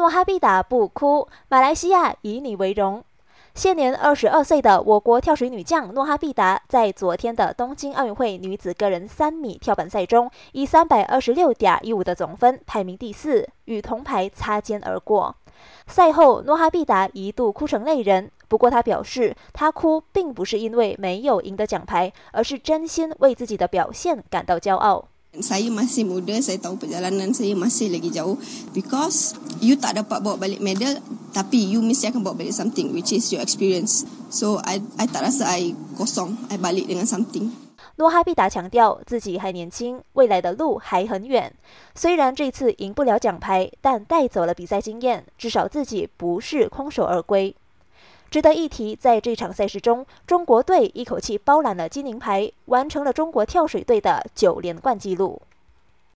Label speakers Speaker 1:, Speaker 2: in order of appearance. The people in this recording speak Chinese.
Speaker 1: 诺哈必达不哭，马来西亚以你为荣。现年二十二岁的我国跳水女将诺哈必达，在昨天的东京奥运会女子个人三米跳板赛中，以三百二十六点一五的总分排名第四，与铜牌擦肩而过。赛后，诺哈必达一度哭成泪人。不过，他表示，他哭并不是因为没有赢得奖牌，而是真心为自己的表现感到骄傲。
Speaker 2: Saya masih muda, saya tahu perjalanan saya masih lagi jauh. Because you tak dapat bawa balik medal, tapi you mesti akan bawa balik something, which is your experience. So I I tak rasa I kosong, I balik dengan something.
Speaker 1: 诺哈必达强调自己还年轻，未来的路还很远。虽然这次赢不了奖牌，但带走了比赛经验，至少自己不是空手而归。值得一提，在这场赛事中，中国队一口气包揽了金银牌，完成了中国跳水队的九连冠纪录。